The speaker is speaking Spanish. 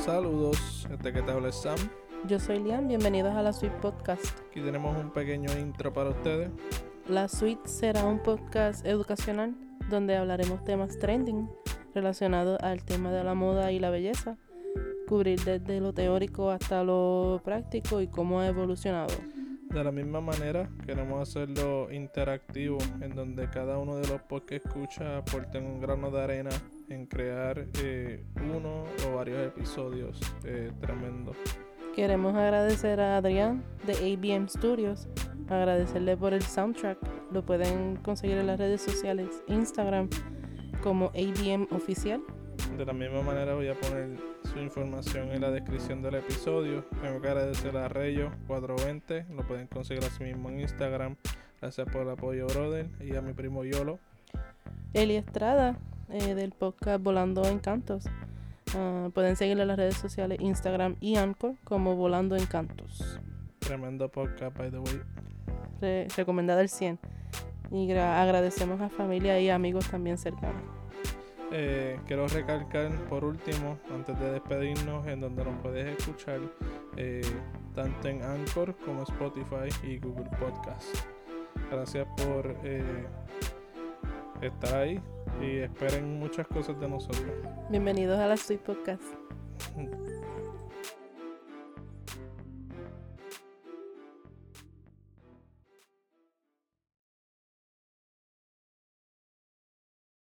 Este que te habla es Sam. Yo soy Liam, bienvenidos a la Suite Podcast. Aquí tenemos un pequeño intro para ustedes. La Suite será un podcast educacional donde hablaremos temas trending relacionados al tema de la moda y la belleza, cubrir desde lo teórico hasta lo práctico y cómo ha evolucionado. De la misma manera, queremos hacerlo interactivo, en donde cada uno de los podcasts que escucha aporten un grano de arena en crear eh, uno o varios episodios eh, tremendos. Queremos agradecer a Adrián de ABM Studios, agradecerle por el soundtrack. Lo pueden conseguir en las redes sociales, Instagram como ABM Oficial. De la misma manera voy a poner su información en la descripción del episodio. Tengo que agradecer a Rayo 420, lo pueden conseguir así mismo en Instagram. Gracias por el apoyo, brother. Y a mi primo Yolo. Eli Estrada eh, del podcast Volando Encantos. Ah, pueden seguirlo en las redes sociales Instagram y Anchor como Volando Encantos. Tremendo podcast, by the way. Re- recomendado el 100. Y gra- agradecemos a familia y amigos también cercanos. Eh, quiero recalcar por último, antes de despedirnos, en donde nos puedes escuchar eh, tanto en Anchor como Spotify y Google Podcast. Gracias por eh, estar ahí y esperen muchas cosas de nosotros. Bienvenidos a la Suite Podcast.